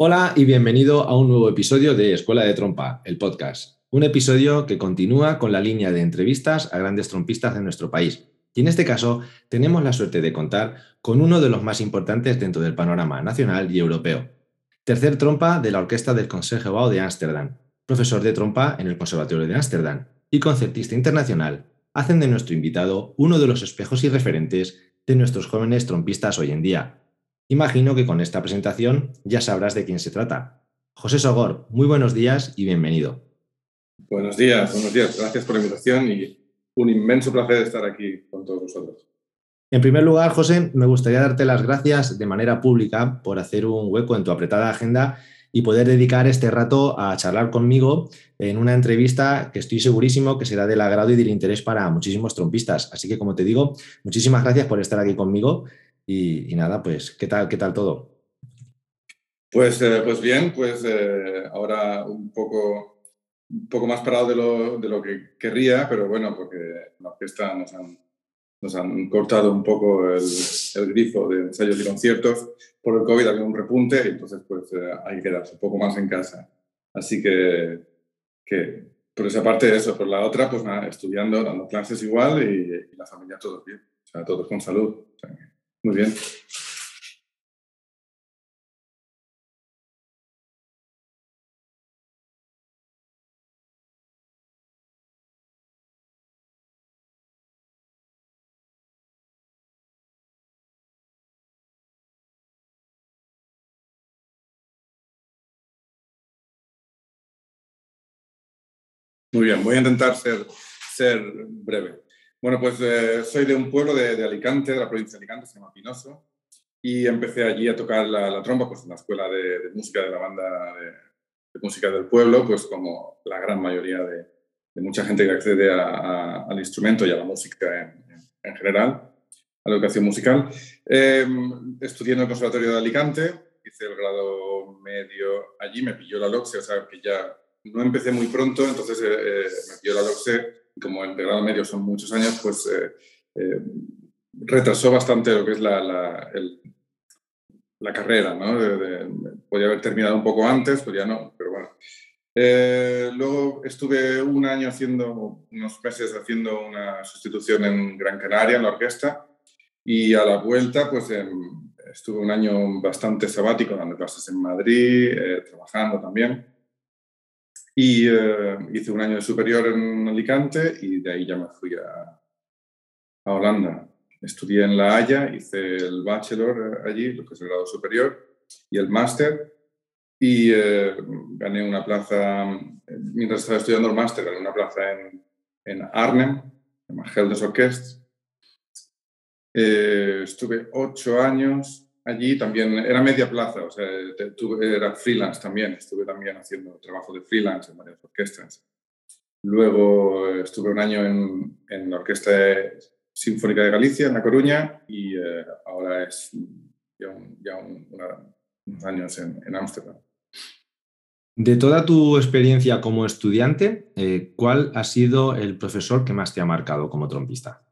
Hola y bienvenido a un nuevo episodio de Escuela de Trompa, el podcast. Un episodio que continúa con la línea de entrevistas a grandes trompistas de nuestro país. Y en este caso tenemos la suerte de contar con uno de los más importantes dentro del panorama nacional y europeo. Tercer trompa de la Orquesta del Conservado de Ámsterdam, profesor de trompa en el Conservatorio de Ámsterdam y concertista internacional, hacen de nuestro invitado uno de los espejos y referentes de nuestros jóvenes trompistas hoy en día, Imagino que con esta presentación ya sabrás de quién se trata. José Sogor, muy buenos días y bienvenido. Buenos días, buenos días. Gracias por la invitación y un inmenso placer estar aquí con todos vosotros. En primer lugar, José, me gustaría darte las gracias de manera pública por hacer un hueco en tu apretada agenda y poder dedicar este rato a charlar conmigo en una entrevista que estoy segurísimo que será del agrado y del interés para muchísimos trompistas. Así que, como te digo, muchísimas gracias por estar aquí conmigo y, nada, pues, ¿qué tal, qué tal todo? Pues, eh, pues bien, pues eh, ahora un poco, un poco más parado de lo, de lo, que querría, pero bueno, porque la orquesta nos han, nos han cortado un poco el, el, grifo de ensayos y conciertos. Por el COVID había un repunte y entonces pues eh, hay que quedarse un poco más en casa. Así que, que por esa parte eso, por la otra, pues nada, estudiando, dando clases igual y, y la familia todos bien, o sea, todos con salud. O sea, muy bien. Muy bien, voy a intentar ser, ser breve. Bueno, pues eh, soy de un pueblo de, Alicante, de la provincia de Alicante, se llama Pinoso, y empecé allí a tocar la, trompa pues, en la escuela de, música de la banda de, música del pueblo, pues como la gran mayoría de, mucha gente que accede al instrumento y a la música en, en general, a la educación musical. Eh, estudié en el Conservatorio de Alicante, hice el grado medio allí, me pilló la LOCSE, o sea que ya no empecé muy pronto, entonces eh, eh me pilló la LOCSE como el de grado medio son muchos años, pues eh, eh, retrasó bastante lo que es la, la, el, la carrera, ¿no? De, de, podía haber terminado un poco antes, pues ya no, pero bueno. Eh, luego estuve un año haciendo, unos meses haciendo una sustitución en Gran Canaria, en la orquesta, y a la vuelta, pues en, estuve un año bastante sabático dando clases en Madrid, eh, trabajando también. Y eh, hice un año de superior en Alicante y de ahí ya me fui a, a Holanda. Estudié en La Haya, hice el bachelor allí, lo que es el grado superior, y el máster. Y eh, gané una plaza, mientras estaba estudiando el máster, gané una plaza en, en Arnhem, en Heldes Orquest. Eh, estuve ocho años allí también era media plaza, o sea, era freelance también, estuve también haciendo trabajo de freelance en varias orquestas. Luego estuve un año en, en la Orquesta Sinfónica de Galicia, en La Coruña, y eh, ahora es ya, un, ya un, una, unos años en Ámsterdam. De toda tu experiencia como estudiante, eh, ¿cuál ha sido el profesor que más te ha marcado como trompista?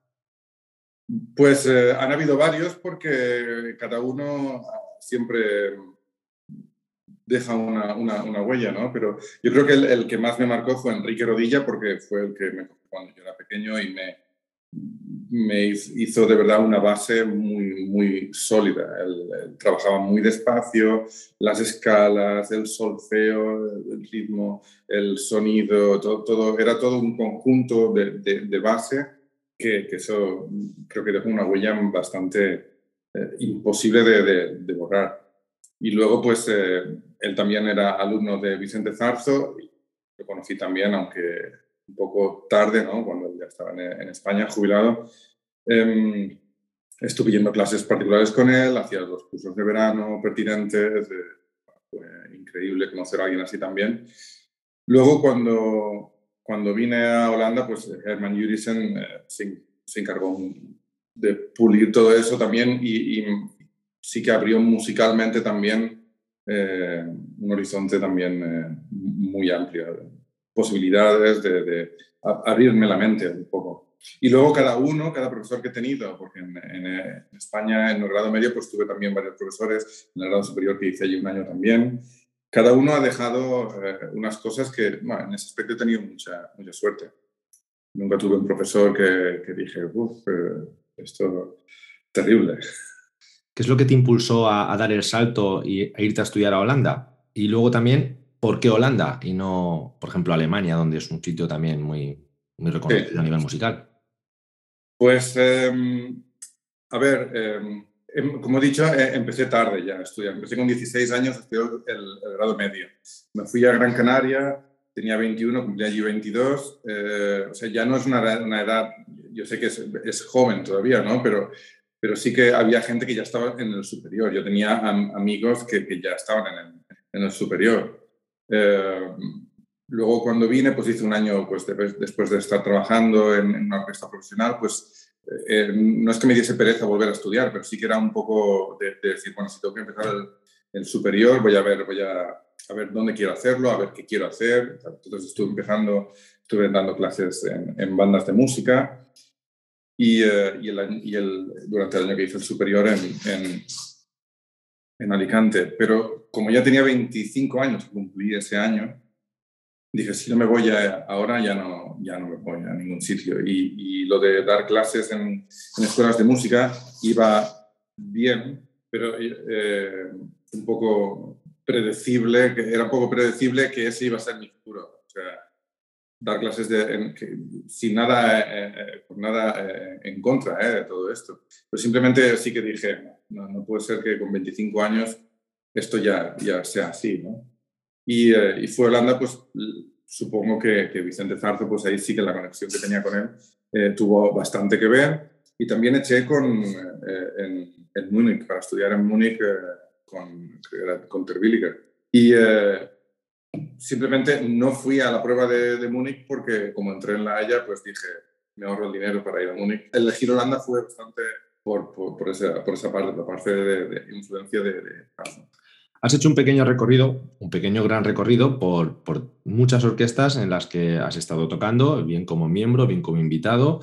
Pues eh, han habido varios porque cada uno siempre deja una, una, huella, ¿no? Pero yo creo que el, el, que más me marcó fue Enrique Rodilla porque fue el que me cuando yo era pequeño y me, me hizo de verdad una base muy, muy sólida. Él, trabajaba muy despacio, las escalas, el solfeo, el ritmo, el sonido, todo, todo era todo un conjunto de, de, base que, que, eso creo que dejó una huella bastante eh, imposible de, de, borrar. Y luego, pues, eh, él también era alumno de Vicente Zarzo, lo conocí también, aunque un poco tarde, ¿no? cuando ya estaba en, España, jubilado. Eh, estuve yendo clases particulares con él, hacía los cursos de verano pertinentes, fue increíble conocer a alguien así también. Luego, cuando, cuando vine a Holanda, pues Herman Jurisen eh, se, encargó de pulir todo eso también y, sí que abrió musicalmente también eh, un horizonte también eh, muy amplio posibilidades de, abrirme la mente un poco. Y luego cada uno, cada profesor que he tenido, porque en, España en el grado medio pues tuve también varios profesores, en el grado superior que hice allí un año también, cada uno ha dejado eh, unas cosas que en ese aspecto he tenido mucha, mucha suerte. Nunca tuve un profesor que, que dije, uff, eh, esto terrible. ¿Qué es lo que te impulsó a, dar el salto y, a irte a estudiar a Holanda? Y luego también, ¿por qué Holanda y no, por ejemplo, Alemania, donde es un sitio también muy, muy reconocido a nivel musical? Pues, em, a ver, em, como he dicho, eh, empecé tarde ya a estudiar. Empecé con 16 años, estudié el, grado medio. Me fui a Gran Canaria, tenía 21, cumplí allí 22. Eh, o sea, ya no es una, edad, yo sé que es, joven todavía, ¿no? Pero, pero sí que había gente que ya estaba en el superior. Yo tenía amigos que, que, ya estaban en el, en el superior. Eh, luego cuando vine, pues hice un año, pues después de estar trabajando en, una orquesta profesional, pues eh, no es que me diese pereza volver a estudiar, pero sí que era un poco de, decir, bueno, si tengo que empezar el, superior, voy a ver, voy a, ver dónde quiero hacerlo, a ver qué quiero hacer. Entonces estuve empezando, estuve dando clases en, bandas de música y, eh, y, el, durante el año que hice el superior en, en Alicante. Pero como ya tenía 25 años, cumplí ese año, dije, si no me voy ahora, ya no, ya no me voy a ningún sitio. Y, lo de dar clases en, escuelas de música iba bien, pero eh, un poco predecible, era un poco predecible que ese iba a ser mi futuro. Dar clases de, sin nada, eh, eh, nada en contra de todo esto. Pero simplemente sí que dije, no, no puede ser que con 25 años esto ya, ya sea así, ¿no? Y, eh, y fue Holanda, pues supongo que, que, Vicente Zarzo, pues ahí sí que la conexión que tenía con él eh, tuvo bastante que ver. Y también eché con, eh, en, en, Múnich, para estudiar en Múnich con, con Y simplemente no fui a la prueba de, de, Múnich porque como entré en la Haya, pues dije, me ahorro el dinero para ir a Múnich. Elegir Holanda fue bastante por, por, esa, por esa parte, la parte de, influencia de, de Has hecho un pequeño recorrido, un pequeño gran recorrido por, por, muchas orquestas en las que has estado tocando, bien como miembro, bien como invitado.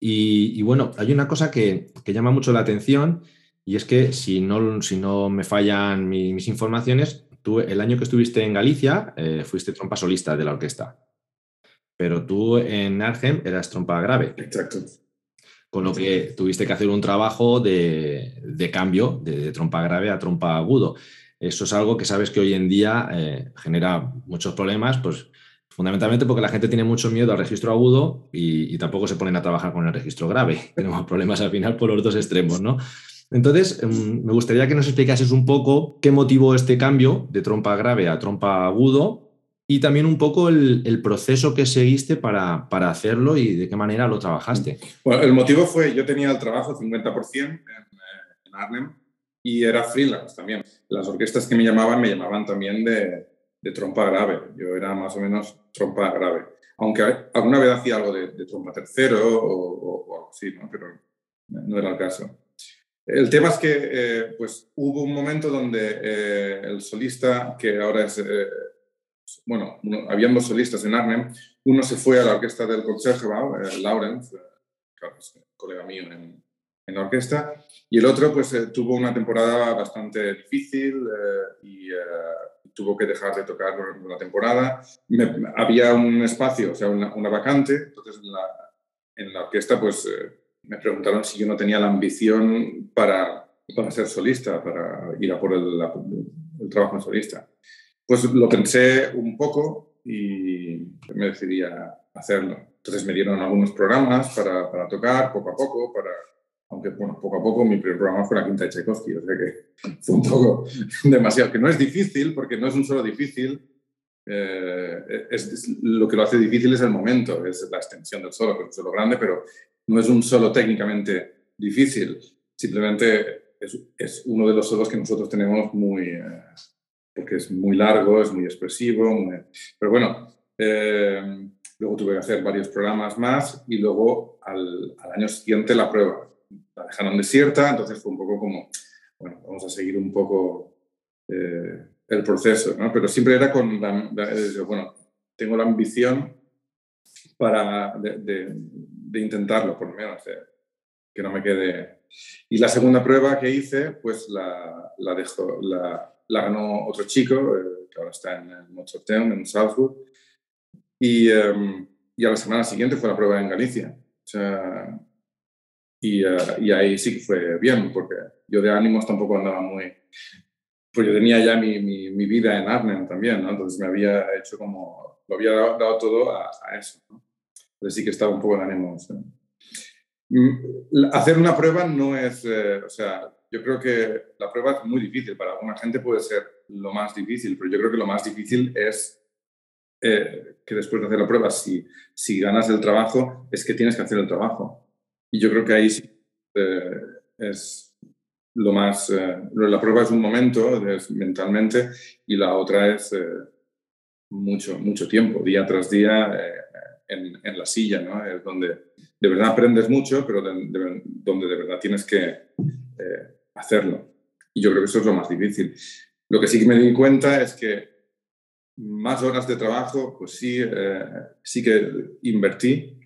Y, bueno, hay una cosa que, que, llama mucho la atención y es que si no, si no me fallan mis, informaciones, tú el año que estuviste en Galicia eh, fuiste trompa solista de la orquesta, pero tú en Argem eras trompa grave. Exacto. Con lo que tuviste que hacer un trabajo de, de cambio de, trompa grave a trompa agudo. Eso es algo que sabes que hoy en día eh, genera muchos problemas, pues fundamentalmente porque la gente tiene mucho miedo al registro agudo y, tampoco se ponen a trabajar con el registro grave. Tenemos problemas al final por los dos extremos, ¿no? Entonces, em, me gustaría que nos explicases un poco qué motivó este cambio de trompa grave a trompa agudo y también un poco el, proceso que seguiste para, para, hacerlo y de qué manera lo trabajaste. Bueno, el motivo fue, yo tenía el trabajo 50% en, eh, en Arnhem y era freelance también. Las orquestas que me llamaban me llamaban también de, de trompa grave. Yo era más o menos trompa grave. Aunque alguna vez hacía algo de, trompa tercero o, algo así, ¿no? pero no era el caso. El tema es que eh, pues, hubo un momento donde eh, el solista, que ahora es bueno, uno, habían dos solistas en Arnhem, uno se fue a la orquesta del Concertgebouw, eh, Laurens, eh, colega mío en, en, la orquesta, y el otro pues eh, tuvo una temporada bastante difícil y tuvo que dejar de tocar la temporada. había un espacio, o sea, una, vacante, entonces en la, en la orquesta, pues eh, me preguntaron si yo no tenía la ambición para, para ser solista, para ir a por el, el trabajo en solista. Pues lo pensé un poco y me decidí a hacerlo. Entonces me dieron algunos programas para, para tocar poco a poco, para, aunque bueno, poco a poco mi primer programa fue la quinta de Tchaikovsky, o sea que fue un poco demasiado, que no es difícil, porque no es un solo difícil, eh, es, lo que lo hace difícil es el momento, es la extensión del solo, que es un solo grande, pero no es un solo técnicamente difícil, simplemente es, es uno de los solos que nosotros tenemos muy, eh, porque es muy largo, es muy expresivo, pero bueno, eh, luego tuve que hacer varios programas más y luego al, al año siguiente la prueba dejaron desierta, entonces fue un poco como, bueno, vamos a seguir un poco eh, el proceso, ¿no? Pero siempre era con, la, bueno, tengo la ambición para de, intentarlo, por lo menos, que no me quede... Y la segunda prueba que hice, pues la, la, dejó, la, la ganó otro chico, eh, que ahora está en el Mozarteum, en Salzburg, y, em, y a la semana siguiente fue la prueba en Galicia. O sea, y, eh, y, ahí sí que fue bien, porque yo de ánimos tampoco andaba muy... Pues yo tenía ya mi, mi, vida en Arnhem también, ¿no? Entonces me había hecho como... Lo había dado, todo a, eso, ¿no? Entonces sí que estaba un poco de ánimos. Mm, hacer una prueba no es... Eh, o sea, yo creo que la prueba es muy difícil. Para alguna gente puede ser lo más difícil, pero yo creo que lo más difícil es eh, que después de hacer la prueba, si, si ganas el trabajo, es que tienes que hacer el trabajo. Y yo creo que ahí sí eh, es lo más... Eh, la prueba es un momento mentalmente y la otra es eh, mucho, mucho tiempo, día tras día en, en, la silla, ¿no? Es donde de verdad aprendes mucho, pero donde de verdad tienes que hacerlo. Y yo creo que eso es lo más difícil. Lo que sí que me di cuenta es que más horas de trabajo, pues sí, sí que invertí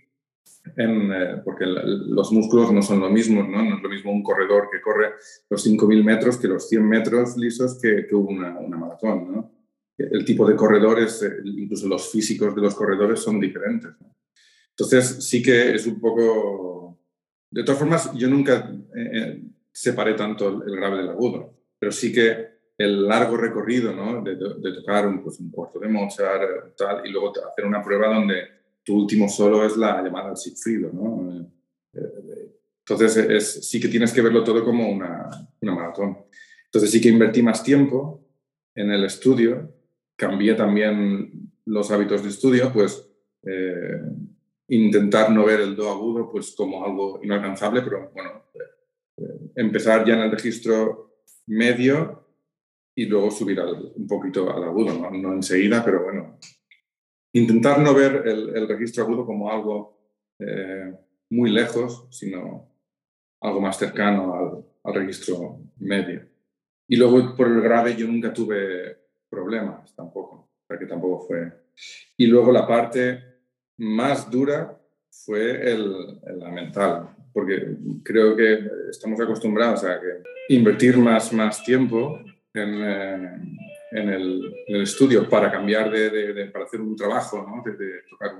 eh, porque los músculos no son lo mismo, ¿no? no es lo mismo un corredor que corre los 5.000 metros que los 100 metros lisos que, que una, una, maratón. ¿no? El tipo de corredores, eh, incluso los físicos de los corredores son diferentes. Entonces sí que es un poco... De todas formas, yo nunca eh, separé tanto el grave del agudo, pero sí que el largo recorrido ¿no? de, de, tocar un, pues, un cuarto de Mozart tal, y luego hacer una prueba donde tu último solo es la llamada al Sigfrido, ¿no? Entonces es, sí que tienes que verlo todo como una, una, maratón. Entonces sí que invertí más tiempo en el estudio, cambié también los hábitos de estudio, pues eh, intentar no ver el do agudo pues como algo inalcanzable, pero bueno, eh, empezar ya en el registro medio y luego subir un poquito al agudo, no enseguida, pero bueno, intentar no ver el, registro agudo como algo eh, muy lejos, sino algo más cercano al, registro medio. Y luego por el grave yo nunca tuve problemas tampoco, porque tampoco fue. Y luego la parte más dura fue el, la mental, porque creo que estamos acostumbrados a que invertir más, más tiempo en, eh, en el, estudio para cambiar de, para hacer un trabajo, ¿no? de, tocar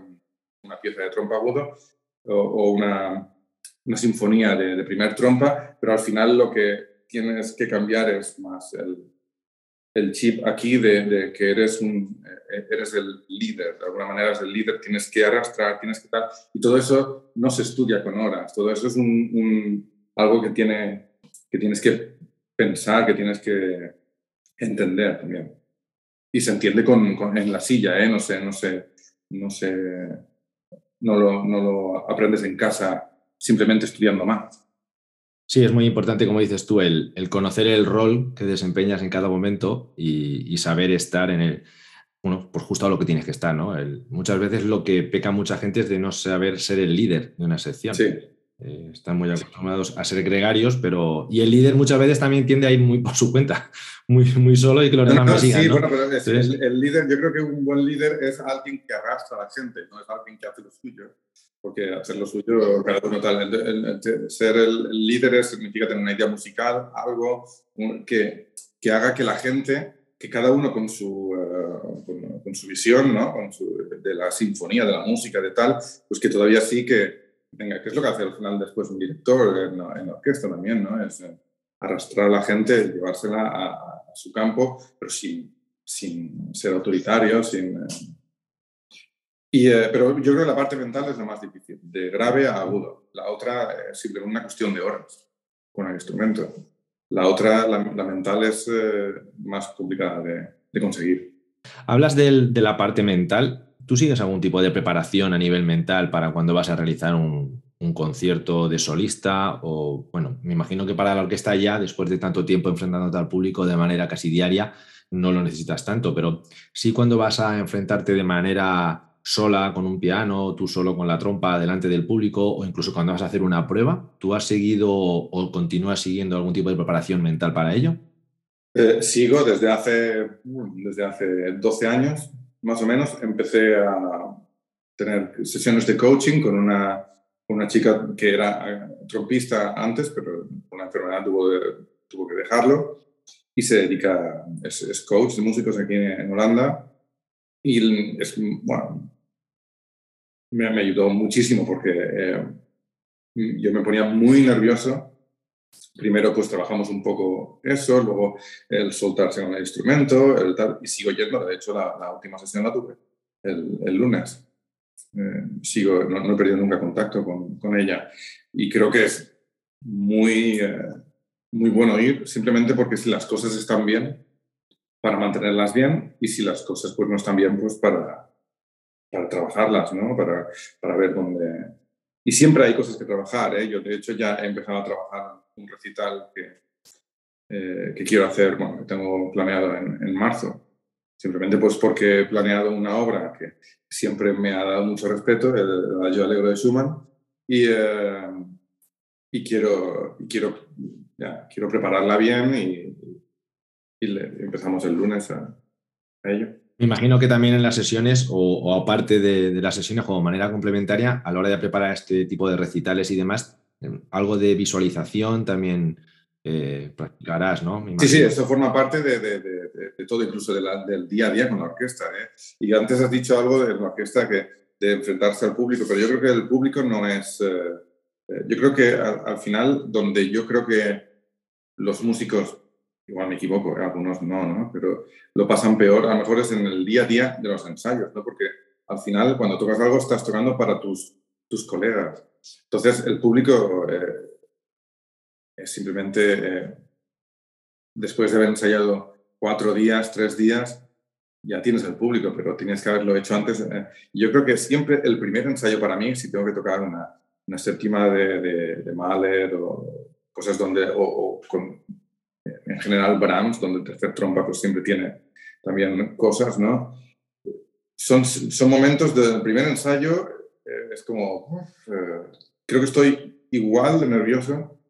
una pieza de trompa agudo o, una, una, sinfonía de, primer trompa, pero al final lo que tienes que cambiar es más el, el chip aquí de, que eres, un, eh, eres el líder, de alguna manera eres el líder, tienes que arrastrar, tienes que tal, y todo eso no se estudia con horas, todo eso es un, algo que, tiene, que tienes que pensar, que tienes que entender también. Y se entiende con, con, en la silla, ¿eh? no sé, no sé, no sé, no lo, no lo aprendes en casa simplemente estudiando más. Sí, es muy importante, como dices tú, el, el conocer el rol que desempeñas en cada momento y, y, saber estar en el, bueno, pues justo a lo que tienes que estar, ¿no? El, muchas veces lo que peca mucha gente es de no saber ser el líder de una sección. Sí. Eh, están muy acostumbrados a ser gregarios, pero. Y el líder muchas veces también tiende a ir muy por su cuenta, muy, muy solo y que los demás sigan. Sí, bueno, pero el, líder, yo creo que un buen líder es alguien que arrastra a la gente, no es alguien que hace lo suyo. Porque hacer lo suyo, cada uno tal. ser el, líder significa tener una idea musical, algo que, que haga que la gente que cada uno con su, eh, con, su visión, ¿no? con su, de la sinfonía, de la música, de tal, pues que todavía sí que tenga, que es lo que hace al final después un director en en orquesta también, ¿no? Es eh, arrastrar a la gente, llevársela a, a, su campo, pero sin, sin ser autoritario, sin... Eh, y, eh, pero yo creo que la parte mental es la más difícil, de grave a agudo. La otra es simplemente una cuestión de horas con el instrumento. La otra, la, la mental, es eh, más complicada de, de conseguir. Hablas del, de la parte mental. ¿Tú sigues algún tipo de preparación a nivel mental para cuando vas a realizar un, concierto de solista? O, bueno, me imagino que para la orquesta ya, después de tanto tiempo enfrentándote al público de manera casi diaria, no lo necesitas tanto, pero sí cuando vas a enfrentarte de manera sola con un piano, tú solo con la trompa delante del público o incluso cuando vas a hacer una prueba? ¿Tú has seguido o continúas siguiendo algún tipo de preparación mental para ello? Eh, sigo desde hace, desde hace 12 años, más o menos. Empecé a tener sesiones de coaching con una, una chica que era eh, trompista antes, pero una enfermedad tuvo, tuvo que dejarlo y se dedica, es, es coach de músicos aquí en, Holanda y bueno, me, me ayudó muchísimo porque eh, yo me ponía muy nervioso. Primero pues trabajamos un poco eso, luego el soltarse con el instrumento, el tal, y sigo yendo, de hecho la, última sesión la tuve el, el lunes. Eh, sigo, no, no, he perdido nunca contacto con, con, ella y creo que es muy, eh, muy bueno ir simplemente porque si las cosas están bien, para mantenerlas bien y si las cosas pues no están bien, pues para, para trabajarlas, ¿no? Para, para ver dónde... Y siempre hay cosas que trabajar, ¿eh? Yo, de hecho, ya he empezado a trabajar un recital que, eh, que quiero hacer, bueno, que tengo planeado en, en, marzo. Simplemente pues porque he planeado una obra que siempre me ha dado mucho respeto, el Adagio Alegro de Schumann, y, eh, y quiero, y quiero, ya, quiero prepararla bien y, y le, empezamos el lunes a, a ello. Me imagino que también en las sesiones o, o aparte de, de, las sesiones como manera complementaria, a la hora de preparar este tipo de recitales y demás, em, algo de visualización también eh, practicarás, ¿no? Sí, sí, eso forma parte de, de, de todo, incluso la, del día a día con la orquesta. ¿eh? Y antes has dicho algo de la orquesta que de enfrentarse al público, pero yo creo que el público no es... Eh, eh yo creo que al, al final, donde yo creo que los músicos igual me equivoco, ¿eh? algunos no, ¿no? Pero lo pasan peor, a lo mejor es en el día a día de los ensayos, ¿no? Porque al final, cuando tocas algo, estás tocando para tus, tus colegas. Entonces, el público eh, es simplemente, eh, después de haber ensayado cuatro días, tres días, ya tienes el público, pero tienes que haberlo hecho antes. Eh. Yo creo que siempre el primer ensayo para mí, si tengo que tocar una, una séptima de, de, de Mahler o cosas donde, o, o con en general Brahms, donde el tercer trompa pues siempre tiene también cosas, ¿no? Son, son momentos del primer ensayo, eh, es como, eh, creo que estoy igual de nervioso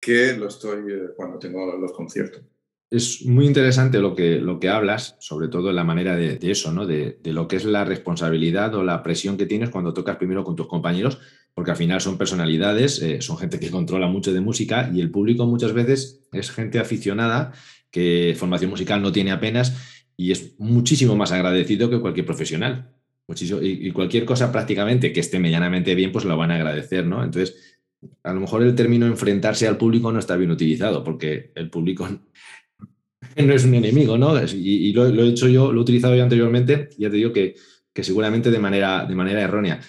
que lo estoy eh, cuando tengo los conciertos. Es muy interesante lo que, lo que hablas, sobre todo en la manera de, eso, ¿no? De, de, lo que es la responsabilidad o la presión que tienes cuando tocas primero con tus compañeros, porque al final son personalidades, eh, son gente que controla mucho de música y el público muchas veces es gente aficionada que formación musical no tiene apenas y es muchísimo más agradecido que cualquier profesional. Muchísimo, y, y, cualquier cosa prácticamente que esté medianamente bien, pues lo van a agradecer, ¿no? Entonces, a lo mejor el término enfrentarse al público no está bien utilizado, porque el público no es un enemigo, ¿no? Y, lo, he hecho yo, lo he utilizado yo anteriormente, ya te digo que, que seguramente de manera, de manera errónea.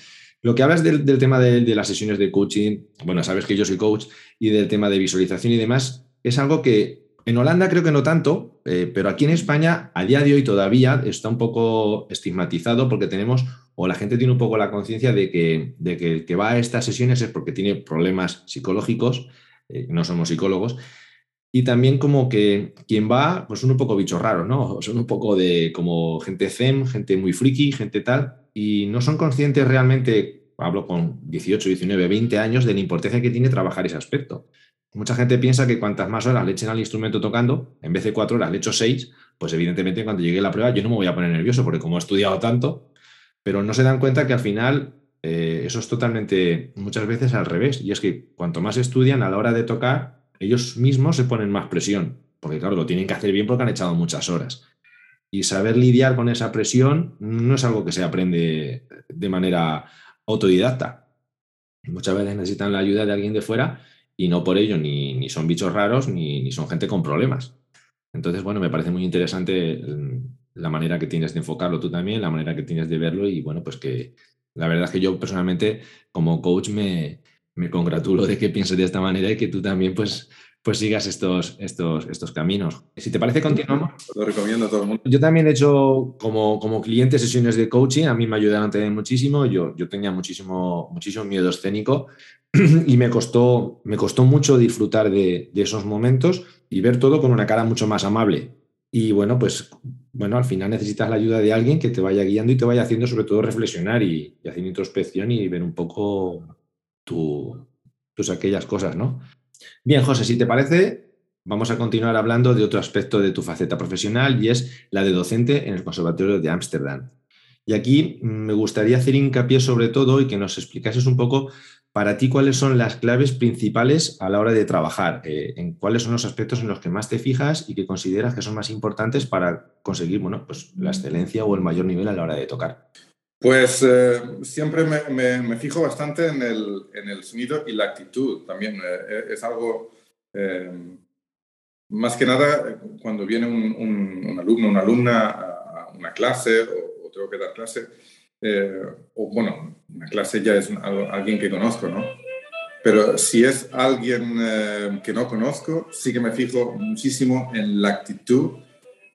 Lo que hablas del, del tema de, de, las sesiones de coaching, bueno, sabes que yo soy coach, y del tema de visualización y demás, es algo que en Holanda creo que no tanto, eh, pero aquí en España a día de hoy todavía está un poco estigmatizado porque tenemos, o la gente tiene un poco la conciencia de que, de que el que va a estas sesiones es porque tiene problemas psicológicos, eh, no somos psicólogos, y también como que quien va, pues son un poco bichos raros, ¿no? Son un poco de como gente zen, gente muy friki, gente tal, y no son conscientes realmente, hablo con 18, 19, 20 años, de la importancia que tiene trabajar ese aspecto. Mucha gente piensa que cuantas más horas le echen al instrumento tocando, en vez de cuatro horas le echo seis, pues evidentemente cuando llegue la prueba yo no me voy a poner nervioso porque como he estudiado tanto, pero no se dan cuenta que al final eh, eso es totalmente, muchas veces al revés, y es que cuanto más estudian a la hora de tocar, ellos mismos se ponen más presión, porque claro, lo tienen que hacer bien porque han echado muchas horas. Y saber lidiar con esa presión no es algo que se aprende de manera autodidacta. muchas veces necesitan la ayuda de alguien de fuera y no por ello ni, ni son bichos raros ni, ni, son gente con problemas. Entonces, bueno, me parece muy interesante mm, la manera que tienes de enfocarlo tú también, la manera que tienes de verlo y bueno, pues que la verdad es que yo personalmente como coach me, me congratulo de que pienses de esta manera y que tú también pues pues sigas estos, estos, estos caminos. Si te parece, continuamos. Lo recomiendo a todo el mundo. Yo también he hecho como, como cliente sesiones de coaching, a mí me ayudaron también muchísimo, yo, yo tenía muchísimo, muchísimo miedo escénico y me costó, me costó mucho disfrutar de, de, esos momentos y ver todo con una cara mucho más amable. Y bueno, pues bueno, al final necesitas la ayuda de alguien que te vaya guiando y te vaya haciendo sobre todo reflexionar y, y hacer introspección y ver un poco tu, tus aquellas cosas, ¿no? Bien, José, si te parece, vamos a continuar hablando de otro aspecto de tu faceta profesional y es la de docente en el Conservatorio de Ámsterdam. Y aquí me gustaría hacer hincapié sobre todo y que nos explicases un poco para ti cuáles son las claves principales a la hora de trabajar, eh, en cuáles son los aspectos en los que más te fijas y que consideras que son más importantes para conseguir bueno, pues, la excelencia o el mayor nivel a la hora de tocar. Pues eh, siempre me, fijo bastante en el, sonido y la actitud también. Eh, es algo, eh, más que nada, cuando viene un, un, un, alumno, una alumna a una clase o, tengo que dar clase, eh, o bueno, una clase ya es alguien que conozco, ¿no? Pero si es alguien eh, que no conozco, sí que me fijo muchísimo en la actitud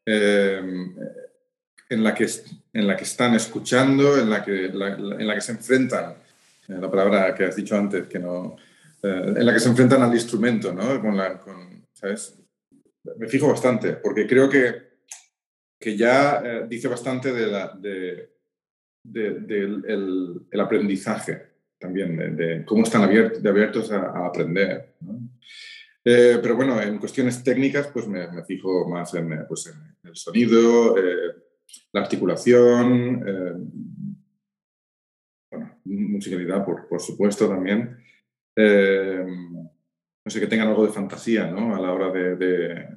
en la que, en la que están escuchando, en la que, la, en la que se enfrentan, eh, la palabra que has dicho antes, que no, eh, en la que se enfrentan al instrumento, ¿no? Con la, con, ¿sabes? Me fijo bastante, porque creo que, que ya eh, dice bastante de la, de, de, de el, el, aprendizaje también, de, cómo están abiertos, abiertos a, a aprender. ¿no? Eh, pero bueno, en cuestiones técnicas, pues me, me fijo más en, pues en el sonido, eh, la articulación, eh, bueno, musicalidad, por, por, supuesto, también. Eh, no sé, que tengan algo de fantasía, ¿no? A la hora de,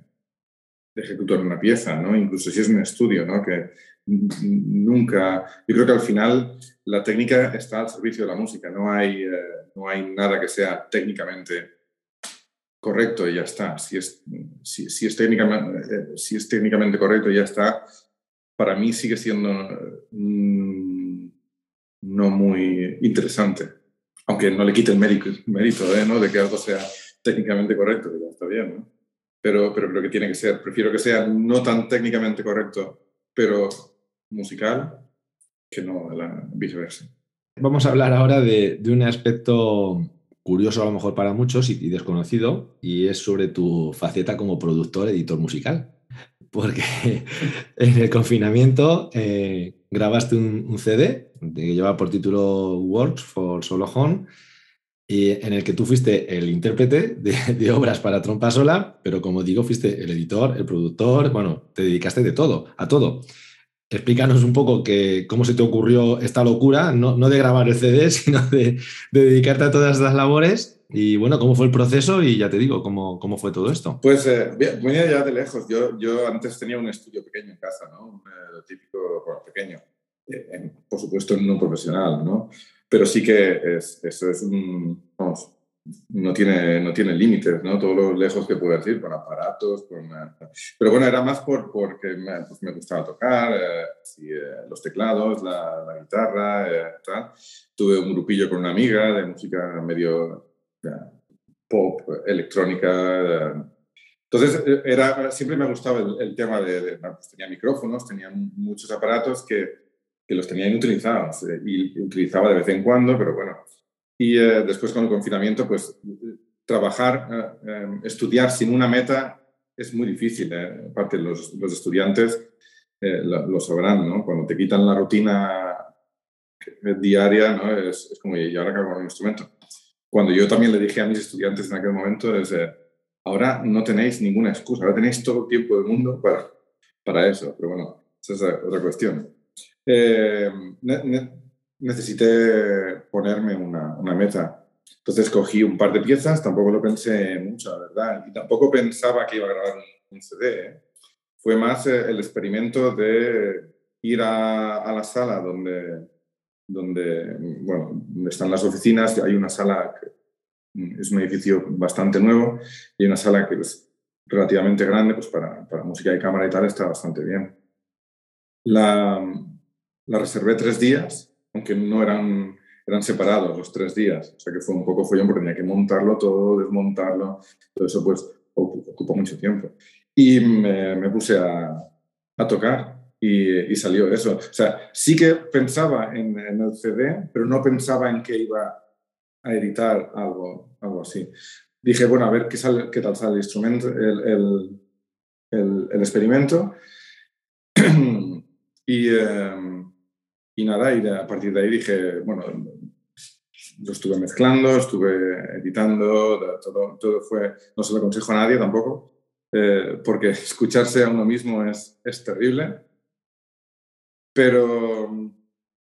ejecutar una pieza, ¿no? Incluso si es un estudio, ¿no? Que nunca... Yo creo que al final la técnica está al servicio de la música. No hay, eh, no hay nada que sea técnicamente correcto y ya está. Si es, si es, técnicamente, si es técnicamente correcto y ya está, para mí sigue siendo mm, no muy interesante. Aunque no le quite el mérito, mérito ¿eh? ¿no? de que algo sea técnicamente correcto, que ya está bien, ¿no? Pero, pero creo que tiene que ser, prefiero que sea no tan técnicamente correcto, pero musical, que no la viceversa. Vamos a hablar ahora de, de un aspecto curioso a lo mejor para muchos y, y desconocido, y es sobre tu faceta como productor, editor musical porque en el confinamiento eh, grabaste un, CD que lleva por título Works for Solo Home, y en el que tú fuiste el intérprete de, obras para trompa sola, pero como digo, fuiste el editor, el productor, bueno, te dedicaste de todo, a todo. Explícanos un poco que, cómo se te ocurrió esta locura, no, no de grabar el CD, sino de, de dedicarte a todas estas labores y bueno, ¿cómo fue el proceso? Y ya te digo, ¿cómo, cómo fue todo esto? Pues eh, venía ya de lejos. Yo, yo antes tenía un estudio pequeño en casa, ¿no? Un eh, típico bueno, pequeño. Eh, en, por supuesto, no profesional, ¿no? Pero sí que es, eso es un. Vamos, no tiene, no tiene límites, ¿no? Todo lo lejos que puedes ir con aparatos, con... Pero bueno, era más por, porque me, pues me gustaba tocar, eh, eh, los teclados, la, la guitarra, eh, tal. Tuve un grupillo con una amiga de música medio pop, electrónica. Entonces, eh, era, siempre me gustaba el, el tema de, de pues tenía micrófonos, tenía muchos aparatos que, que los tenía inutilizados eh, y utilizaba de vez en cuando, pero bueno. Y eh, después con el confinamiento, pues trabajar, eh, estudiar sin una meta es muy difícil. Eh. Aparte, los, los estudiantes lo, lo, sabrán, ¿no? Cuando te quitan la rutina diaria, ¿no? Es, es como, ¿y ahora qué hago con el instrumento? Cuando yo también le dije a mis estudiantes en aquel momento, es, eh, ahora no tenéis ninguna excusa, ahora tenéis todo el tiempo del mundo para, para eso, pero bueno, esa es otra cuestión. Eh, ne ne necesité ponerme una, una, meta, entonces cogí un par de piezas, tampoco lo pensé mucho, la verdad, y tampoco pensaba que iba a grabar un, CD, ¿eh? fue más eh, el experimento de ir a, a la sala donde donde, bueno, están las oficinas. Hay una sala que es un edificio bastante nuevo y una sala que es relativamente grande, pues para, para música de cámara y tal está bastante bien. La, la reservé tres días, aunque no eran, eran separados los tres días. O sea que fue un poco follón porque tenía que montarlo todo, desmontarlo. Todo eso pues ocupó mucho tiempo. Y me, me puse a, a tocar y, y, salió eso. O sea, sí que pensaba en, en, el CD, pero no pensaba en que iba a editar algo, algo así. Dije, bueno, a ver qué, sale, qué tal sale el instrumento, el, el, el, el experimento. y, eh, y nada, y a partir de ahí dije, bueno, lo estuve mezclando, estuve editando, todo, todo fue, no se lo aconsejo a nadie tampoco, eh, porque escucharse a uno mismo es, es terrible, pero,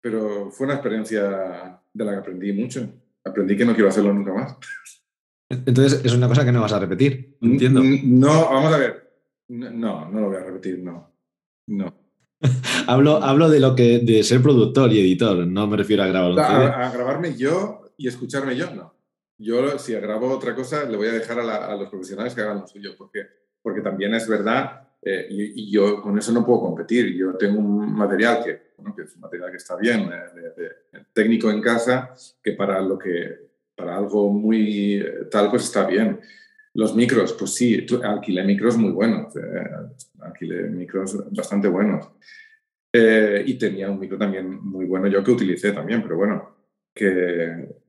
pero fue una experiencia de la que aprendí mucho. Aprendí que no quiero hacerlo nunca más. Entonces, es una cosa que no vas a repetir, entiendo. No, vamos a ver. No, no lo voy a repetir, no. No. hablo, hablo de lo que de ser productor y editor, no me refiero a grabar. A, a, grabarme yo y escucharme yo, no. Yo, si grabo otra cosa, le voy a dejar a, la, a los profesionales que hagan lo suyo, porque, porque también es verdad, eh, y, y, yo con eso no puedo competir. Yo tengo un material que, bueno, que es un material que está bien, eh, de, de, técnico en casa, que para, lo que, para algo muy eh, tal, pues está bien. Los micros, pues sí, alquilé micros muy buenos, eh, alquilé micros bastante buenos. Eh, y tenía un micro también muy bueno, yo que utilicé también, pero bueno, que,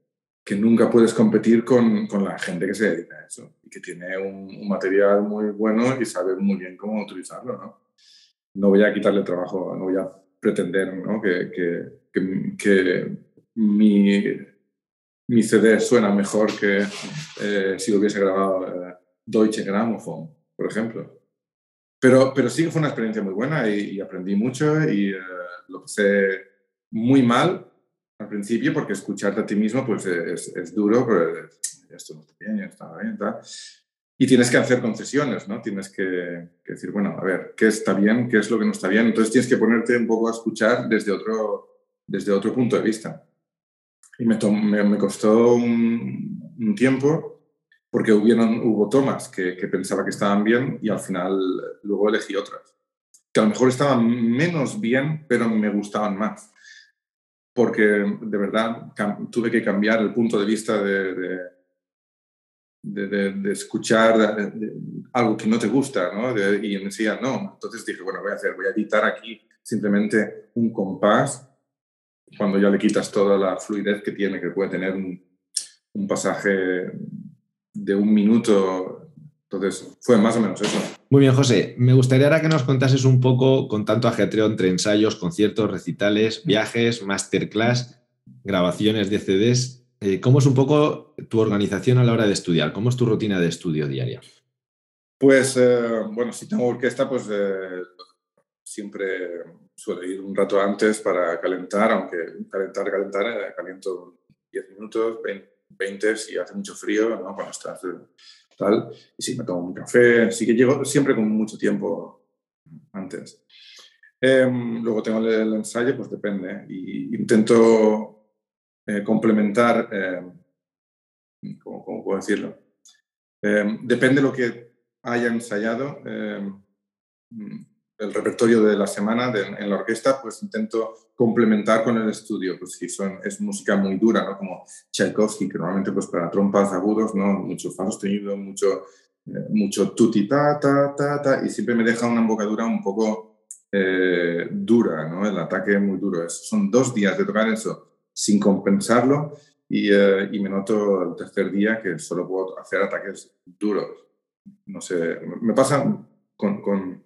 que nunca puedes competir con, con, la gente que se dedica a eso y que tiene un, material muy bueno y sabe muy bien cómo utilizarlo, ¿no? No voy a quitarle trabajo, no voy a pretender ¿no? que, que, que, que mi, mi CD suena mejor que eh, si lo hubiese grabado eh, Deutsche Grammophon, por ejemplo. Pero, pero sí que fue una experiencia muy buena y, y aprendí mucho y eh, lo pasé muy mal al principio porque escucharte a ti mismo pues es, duro, esto no está bien, ya está bien. Y tienes que hacer concesiones, ¿no? Tienes que, decir, bueno, a ver, ¿qué está bien? ¿Qué es lo que no está bien? Entonces tienes que ponerte un poco a escuchar desde otro, desde otro punto de vista. Y me, costó un, un tiempo porque hubieron, hubo tomas que, que, pensaba que estaban bien y al final luego elegí otras, que a lo mejor estaban menos bien, pero me gustaban más. Porque de verdad tuve que cambiar el punto de vista de, de, de, de escuchar algo que no te gusta, ¿no? y me decía, no. Entonces dije, bueno, voy a hacer, voy a editar aquí simplemente un compás cuando ya le quitas toda la fluidez que tiene, que puede tener un, un pasaje de un minuto. Entonces, fue más o menos eso. Muy bien, José. Me gustaría ahora que nos contases un poco, con tanto ajetreo entre ensayos, conciertos, recitales, viajes, masterclass, grabaciones de CDs, eh, ¿cómo es un poco tu organización a la hora de estudiar? ¿Cómo es tu rutina de estudio diaria? Pues, eh, bueno, si tengo orquesta, pues eh, siempre suelo ir un rato antes para calentar, aunque calentar, calentar, caliento 10 minutos, 20 20 si hace mucho frío, ¿no? cuando estás y si me tomo un café, sí que llego siempre con mucho tiempo antes. Eh, luego tengo el, ensayo, pues depende, y intento eh, complementar, eh, ¿cómo, ¿cómo, puedo decirlo? Eh, depende de lo que haya ensayado el repertorio de la semana de, en la orquesta, pues intento complementar con el estudio, pues si son, es música muy dura, ¿no? Como Tchaikovsky, que normalmente pues para trompas agudos, ¿no? Mucho fa sostenido, mucho, eh, mucho tutti ta, ta, ta, ta, y siempre me deja una embocadura un poco eh, dura, ¿no? El ataque muy duro. Es, son dos días de tocar eso sin compensarlo y, eh, y me noto el tercer día que solo puedo hacer ataques duros. No sé, me pasa con, con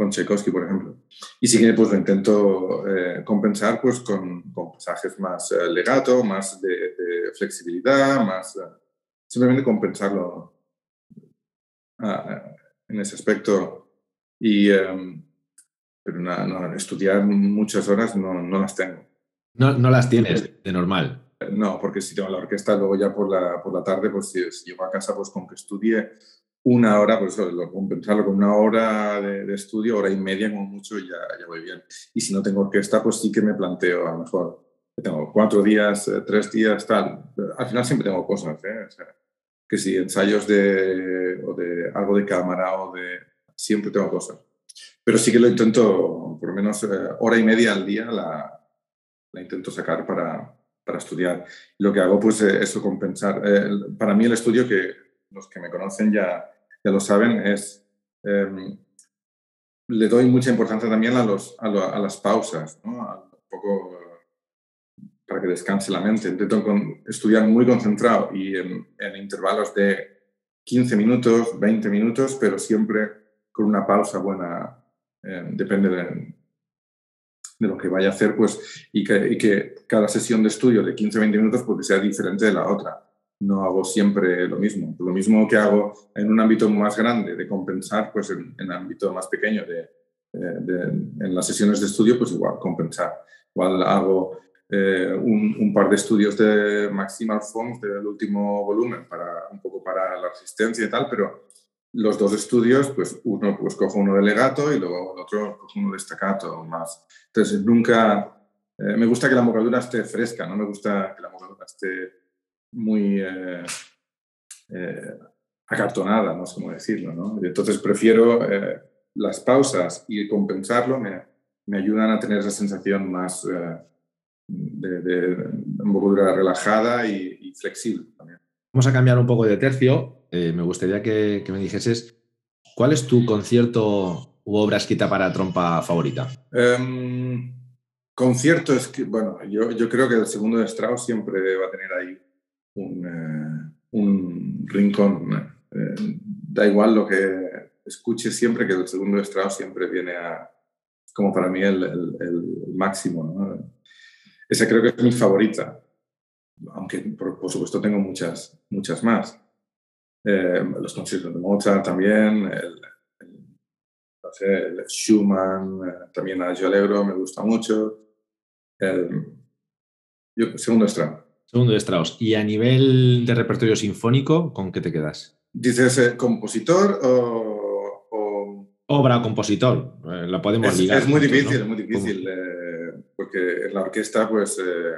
con Tchaikovsky, por ejemplo. Y sí que pues, lo intento eh, compensar pues, con, con, pasajes más eh, legato, más de, de flexibilidad, más eh, simplemente compensarlo en ese aspecto. Y, em, pero no, no, estudiar muchas horas no, no las tengo. No, no, las tienes de normal. No, porque si tengo la orquesta, luego ya por la, por la tarde, pues si, si llego a casa, pues con que estudie una hora, pues lo, compensarlo con una hora de, de, estudio, hora y media como mucho, ya, ya voy bien. Y si no tengo orquesta, pues sí que me planteo a lo mejor tengo cuatro días, eh, tres días, tal. Al final siempre tengo cosas, ¿eh? que si ensayos de, o de algo de cámara o de... Siempre tengo cosas. Pero sí que lo intento, por lo menos hora y media al día la, la intento sacar para, para estudiar. Lo que hago, pues, es eso, compensar. para mí el estudio, que los que me conocen ya, ya lo saben, es... Em, le doy mucha importancia también a, los, a, las pausas, ¿no? un poco para que descanse la mente. Intento estudiar muy concentrado y en, intervalos de 15 minutos, 20 minutos, pero siempre con una pausa buena, eh, depende de, lo que vaya a hacer, pues, y que, y que cada sesión de estudio de 15-20 minutos pues, sea diferente de la otra. No hago siempre lo mismo. Lo mismo que hago en un ámbito más grande de compensar, pues en, en ámbito más pequeño de, de, en las sesiones de estudio, pues igual compensar. Igual hago eh, un, par de estudios de Maximal Fonts del último volumen para un poco para la resistencia y tal, pero los dos estudios, pues uno pues cojo uno de legato y luego el otro cojo uno de staccato más. Entonces nunca, eh, me gusta que la mocadura esté fresca, no me gusta que la mocadura esté muy eh, acartonada, no sé cómo decirlo, ¿no? Entonces prefiero las pausas y compensarlo me, me ayudan a tener esa sensación más de, de relajada y, flexible también. Vamos a cambiar un poco de tercio. Eh, me gustaría que, me dijeses cuál es tu concierto u obra escrita para trompa favorita. Um, concierto es que, bueno, yo, yo, creo que el segundo de Strauss siempre va a tener ahí un, eh, un rincón. Eh, da igual lo que escuche siempre, que el segundo de Strauss siempre viene a, como para mí, el, el, el máximo. ¿no? Esa creo que es mi favorita, aunque por, supuesto tengo muchas, muchas más. Eh, los conciertos de Mozart también, el, Schumann, también a Alegro me gusta mucho. yo, segundo Strauss. Segundo Strauss. ¿Y a nivel de repertorio sinfónico, con qué te quedas? ¿Dices eh, compositor o, Obra o compositor, la podemos ligar. Es muy difícil, es muy difícil porque en la orquesta, pues, eh,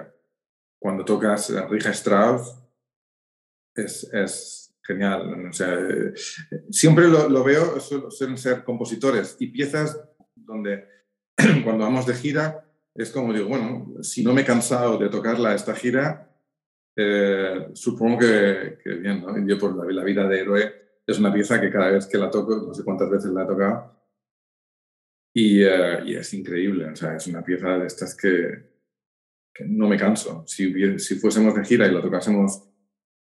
cuando tocas Richard Strauss, es, es genial. O sea, eh, siempre lo, lo veo, suelen ser compositores y piezas donde cuando vamos de gira, es como digo, bueno, si no me he cansado de tocarla esta gira, eh, supongo que, bien. Yo por la, vida de héroe es una pieza que cada vez que la toco, no sé cuántas veces la he tocado, eh, y, es increíble, es una pieza de estas que, no me canso. Si, si fuésemos de gira y la tocásemos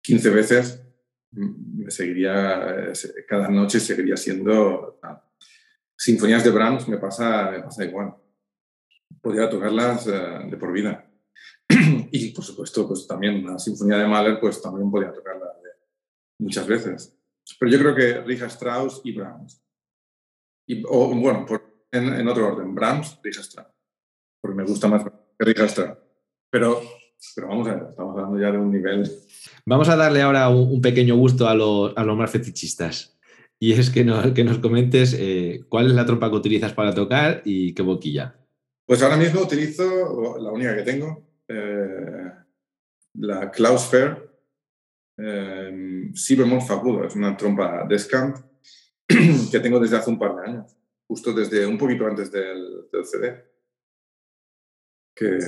15 veces, me seguiría, cada noche seguiría siendo... Sinfonías de Brahms me pasa, me pasa igual. Podría tocarlas eh, de por vida. y por supuesto, pues también una sinfonía de Mahler, pues también podría tocarla muchas veces. Pero yo creo que Richard Strauss y Brahms. Y, o, bueno, por, en, otro orden, Brahms, Richard porque me gusta más que Richard Pero, pero vamos a ver, estamos hablando ya de un nivel. Vamos a darle ahora un, pequeño gusto a, los, a los más fetichistas. Y es que, que nos comentes eh, cuál es la trompa que utilizas para tocar y qué boquilla. Pues ahora mismo utilizo la única que tengo, eh, la Klaus Fair eh, si bemol Es una trompa de que tengo desde hace un par de años justo desde un poquito antes del, CD. Que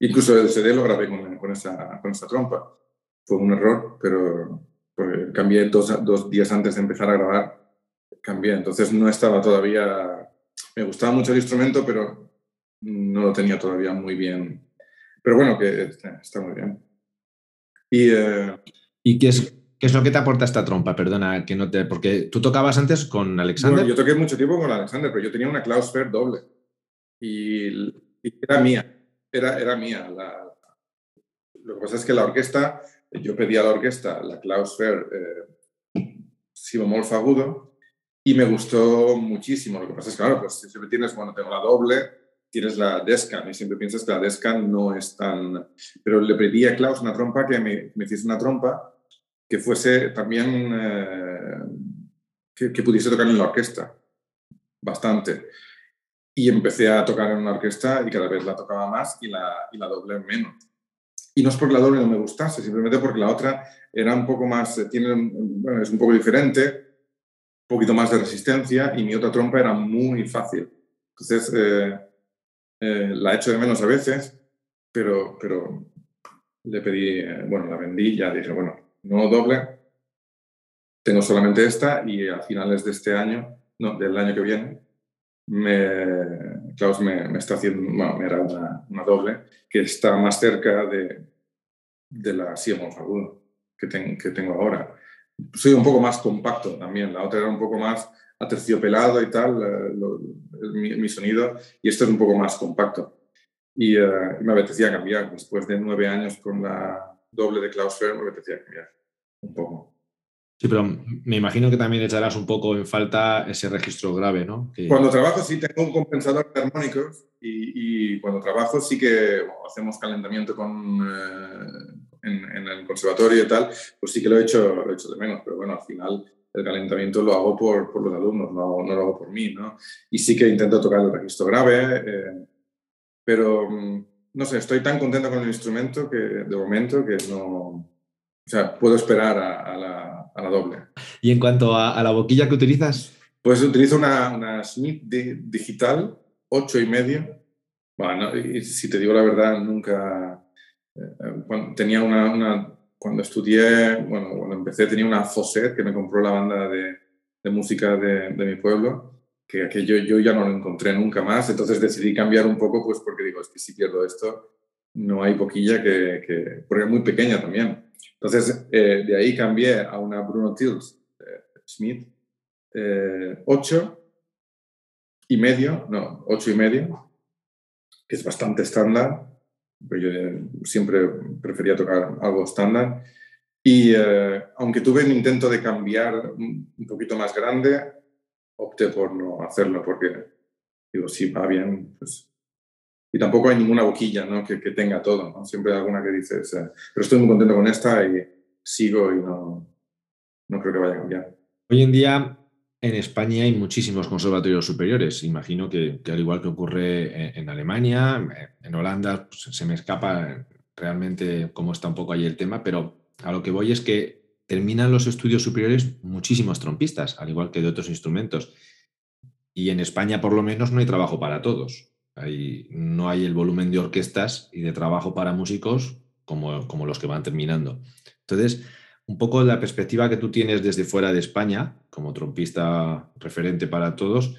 incluso el CD lo grabé con, esa, con esa trompa. Fue un error, pero cambié dos, dos días antes de empezar a grabar, cambié. Entonces no estaba todavía... Me gustaba mucho el instrumento, pero no lo tenía todavía muy bien. Pero bueno, que está, muy bien. Y, eh, ¿Y qué es, ¿Qué es lo que te aporta esta trompa? Perdona, que no te. Porque tú tocabas antes con Alexander. Bueno, yo toqué mucho tiempo con Alexander, pero yo tenía una Klaus Fair doble. Y, era mía. Era, era mía. lo que pasa es que la orquesta, yo pedí a la orquesta la Klaus Fair eh, si bemol agudo y me gustó muchísimo. Lo que pasa es que, claro, pues siempre tienes, bueno, tengo la doble, tienes la Descan y siempre piensas que la Descan no es tan. Pero le pedí a Klaus una trompa que me, me hiciese una trompa que fuese también, eh, que, pudiese tocar en la orquesta, bastante. y empecé a tocar en una orquesta y cada vez la tocaba más y la, y la doble menos. Y no es porque la doble no me gustase, simplemente porque la otra era un poco más, eh, tiene, bueno, es un poco diferente, un poquito más de resistencia y mi otra trompa era muy fácil. Entonces, eh, eh, la echo de menos a veces, pero, pero le pedí, bueno, la vendí, ya dije, bueno, no doble, tengo solamente esta y a finales de este año, no, del año que viene, me, Klaus me, me está haciendo, bueno, me era una, una, doble que está más cerca de, de la Siemens que, que tengo ahora. Soy un poco más compacto también, la otra era un poco más aterciopelado y tal, eh, mi, sonido, y esto es un poco más compacto. Y eh, me apetecía cambiar, después de nueve años con la doble de Klaus Fer, me apetecía cambiar un poco. Sí, pero me imagino que también echarás un poco en falta ese registro grave, ¿no? Cuando trabajo sí tengo un compensador de armónicos y, cuando trabajo sí que hacemos calentamiento con, eh, en, el conservatorio y tal, pues sí que lo he, hecho, lo he hecho de menos, pero bueno, al final el calentamiento lo hago por, por los alumnos, no, no, lo hago por mí, ¿no? Y sí que intento tocar el registro grave, eh, pero mm, no sé, estoy tan contento con el instrumento que de momento que no... O sea, puedo esperar a, la, a la, doble. ¿Y en cuanto a, la boquilla que utilizas? Pues utilizo una, una Smith digital, 8 y medio. Bueno, y si te digo la verdad, nunca... Eh, tenía una, una, Cuando estudié, bueno, cuando empecé tenía una Fosset que me compró la banda de, música de, mi pueblo, que aquello yo ya no lo encontré nunca más, entonces decidí cambiar un poco, pues porque digo, es que si pierdo esto, no hay boquilla que... que porque es muy pequeña también. Entonces, eh, de ahí cambié a una Bruno Tills eh, Smith 8 eh, y medio, no, 8 y medio, que es bastante estándar, yo siempre prefería tocar algo estándar. Y aunque tuve un intento de cambiar un poquito más grande, opté por no hacerlo porque digo, si va bien, pues y tampoco hay ninguna boquilla ¿no? que, que, tenga todo, ¿no? siempre hay alguna que dices, pero estoy muy contento con esta y sigo y no, no creo que vaya a cambiar. Hoy en día en España hay muchísimos conservatorios superiores, imagino que, al igual que ocurre en, Alemania, en Holanda, pues, se me escapa realmente cómo está un poco ahí el tema, pero a lo que voy es que terminan los estudios superiores muchísimos trompistas, al igual que de otros instrumentos. Y en España por lo menos no hay trabajo para todos no hay el volumen de orquestas y de trabajo para músicos como, como los que van terminando. Entonces, un poco la perspectiva que tú tienes desde fuera de España, como trompista referente para todos,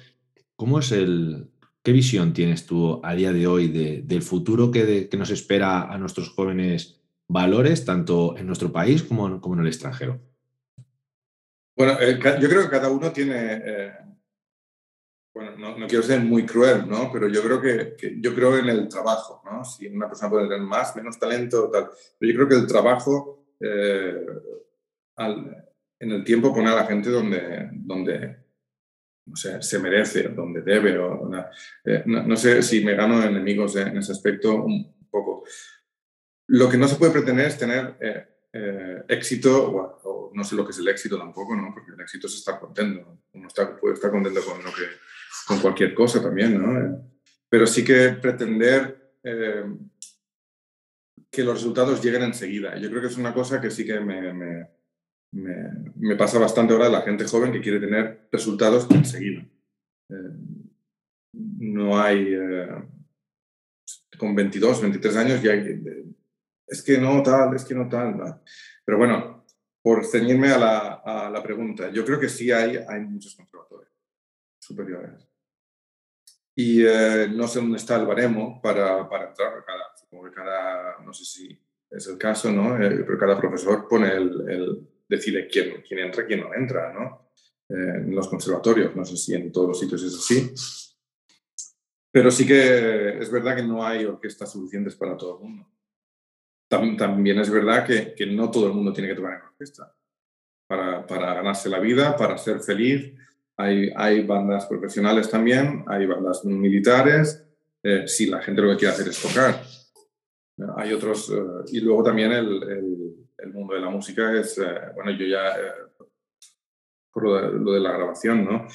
¿cómo es el, ¿qué visión tienes tú a día de hoy del futuro que, que, nos espera a nuestros jóvenes valores, tanto en nuestro país como, en el extranjero? Bueno, eh, yo creo que cada uno tiene eh, bueno, no, quiero ser muy cruel, ¿no? Pero yo creo que, yo creo en el trabajo, ¿no? Si una persona puede tener más, menos talento, tal. Pero yo creo que el trabajo eh, en el tiempo pone a la gente donde, donde no sé, se merece, donde debe. O, eh, no, sé si me gano enemigos en ese aspecto un poco. Lo que no se puede pretender es tener eh, éxito, o, no sé lo que es el éxito tampoco, ¿no? Porque el éxito es estar contento. Uno está, puede estar contento con lo que con cualquier cosa también, ¿no? Pero sí que pretender eh, que los resultados lleguen enseguida. Yo creo que es una cosa que sí que me, pasa bastante ahora la gente joven que quiere tener resultados enseguida. Eh, no hay... Eh, con 22, 23 años ya es que no tal, es que no tal. Pero bueno, por ceñirme a la, a la, pregunta, yo creo que sí hay, hay muchos conservadores superiores y eh, no sé dónde está el baremo para, para entrar. Cada, como que cada, no sé si es el caso, ¿no? Eh, pero cada profesor pone el, el decide quién, quién entra, quién no entra, ¿no? Eh, en los conservatorios, no sé si en todos los sitios es así. Pero sí que es verdad que no hay orquestas suficientes para todo el mundo. También, también es verdad que, que, no todo el mundo tiene que tocar en orquesta. Para, para ganarse la vida, para ser feliz, hay, bandas profesionales también, hay bandas militares, eh, si la gente lo que quiere hacer es tocar. Hay otros, eh, y luego también el, el, mundo de la música es, eh, bueno, yo ya, por lo de, la grabación, ¿no?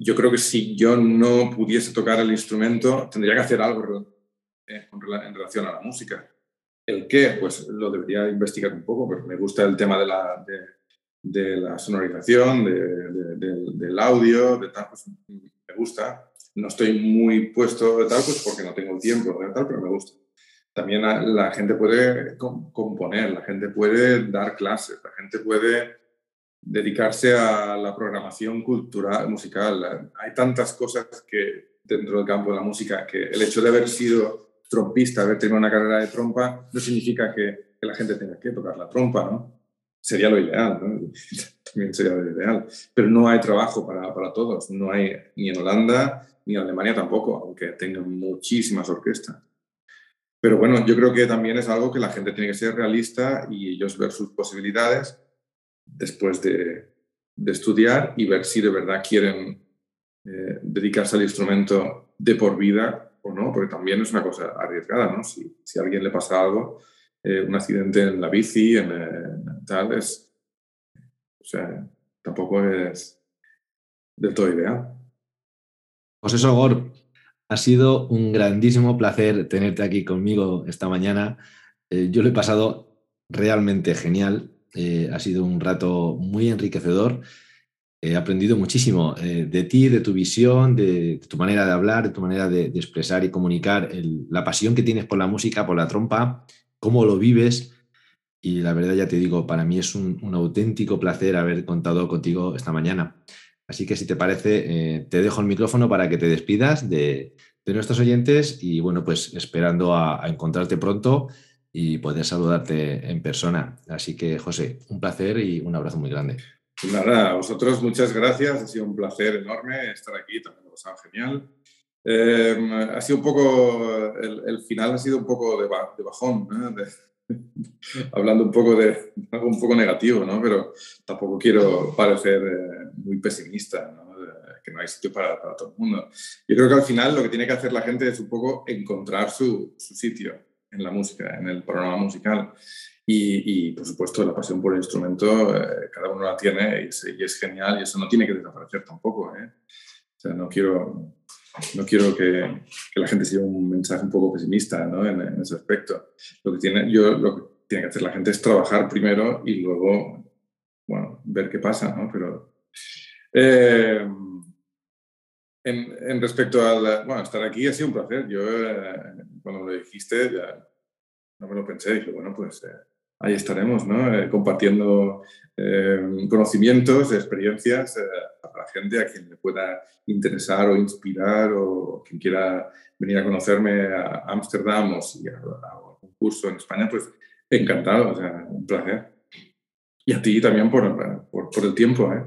yo creo que si yo no pudiese tocar el instrumento, tendría que hacer algo eh, en relación a la música. ¿El qué? Pues lo debería investigar un poco, pero me gusta el tema de la, de, la sonorización, del audio, de tal, pues me gusta. No estoy muy puesto de tal, pues porque no tengo tiempo de tal, pero me gusta. También la gente puede componer, la gente puede dar clases, la gente puede dedicarse a la programación cultural, musical. Hay tantas cosas que dentro del campo de la música que el hecho de haber sido trompista, haber tenido una carrera de trompa, no significa que, la gente tenga que tocar la trompa, ¿no? Sería lo ideal, ¿no? También sería lo ideal. Pero no hay trabajo para, para todos. No hay ni en Holanda ni en Alemania tampoco, aunque tengan muchísimas orquestas. Pero bueno, yo creo que también es algo que la gente tiene que ser realista y ellos ver sus posibilidades después de, estudiar y ver si de verdad quieren eh, dedicarse al instrumento de por vida o no, porque también es una cosa arriesgada, ¿no? Si, a alguien le pasa algo, eh, un accidente en la bici, en, tal, es, o sea, tampoco es del todo ideal. José Sogor, ha sido un grandísimo placer tenerte aquí conmigo esta mañana. Eh, yo lo he pasado realmente genial. Eh, ha sido un rato muy enriquecedor. He aprendido muchísimo eh, de ti, de tu visión, de, tu manera de hablar, de tu manera de, expresar y comunicar, la pasión que tienes por la música, por la trompa, cómo lo vives. Y la verdad, ya te digo, para mí es un, auténtico placer haber contado contigo esta mañana. Así que si te parece, eh, te dejo el micrófono para que te despidas de, nuestros oyentes y bueno, pues esperando a encontrarte pronto y poder saludarte en persona. Así que, José, un placer y un abrazo muy grande. Pues nada, a vosotros muchas gracias, ha sido un placer enorme estar aquí, también lo pasado genial. Em, ha sido un poco, el, final ha sido un poco de, bajón, hablando un poco de algo un poco negativo, ¿no? pero tampoco quiero parecer eh, muy pesimista, ¿no? que no hay sitio para, para, todo el mundo. Yo creo que al final lo que tiene que hacer la gente es un poco encontrar su, su sitio en la música, en el programa musical. Y, por supuesto, la pasión por el instrumento, eh, cada uno la tiene y es, genial y eso no tiene que desaparecer tampoco. ¿eh? O sea, no quiero, no quiero que, que, la gente se un mensaje un poco pesimista ¿no? en, ese aspecto. Lo que, tiene, yo, lo que tiene que hacer la gente es trabajar primero y luego, bueno, ver qué pasa, ¿no? Pero... Eh, en, respecto a bueno, estar aquí ha sido un placer. Yo, eh, cuando me lo dijiste, ya no me lo pensé. Dije, bueno, pues eh, ahí estaremos. Eh, compartiendo conocimientos, experiencias a la gente a quien le pueda interesar o inspirar o quien quiera venir a conocerme a Ámsterdam o si a, un curso en España, pues encantado, o sea, un placer. Y a ti también por el tiempo, ¿eh?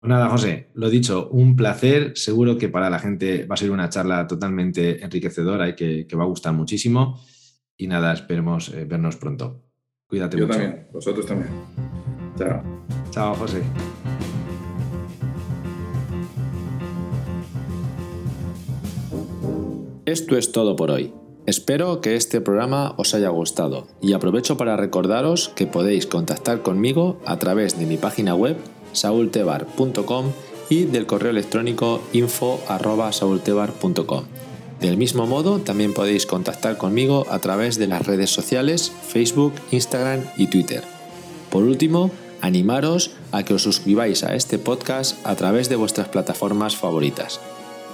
Pues nada, José, lo dicho, un placer. Seguro que para la gente va a ser una charla totalmente enriquecedora y que, va a gustar muchísimo. Y nada, esperemos eh, vernos pronto. Cuídate Yo mucho. Yo también, vosotros también. Chao. Chao, José. Esto es todo por hoy. Espero que este programa os haya gustado y aprovecho para recordaros que podéis contactar conmigo a través de mi página web saultebar.com y del correo electrónico info.saultebar.com. Del mismo modo, también podéis contactar conmigo a través de las redes sociales Facebook, Instagram y Twitter. Por último, animaros a que os suscribáis a este podcast a través de vuestras plataformas favoritas.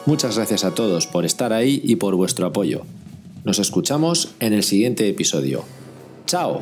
Muchas gracias a todos por estar ahí y por vuestro apoyo. Nos escuchamos en el siguiente episodio. ¡Chao!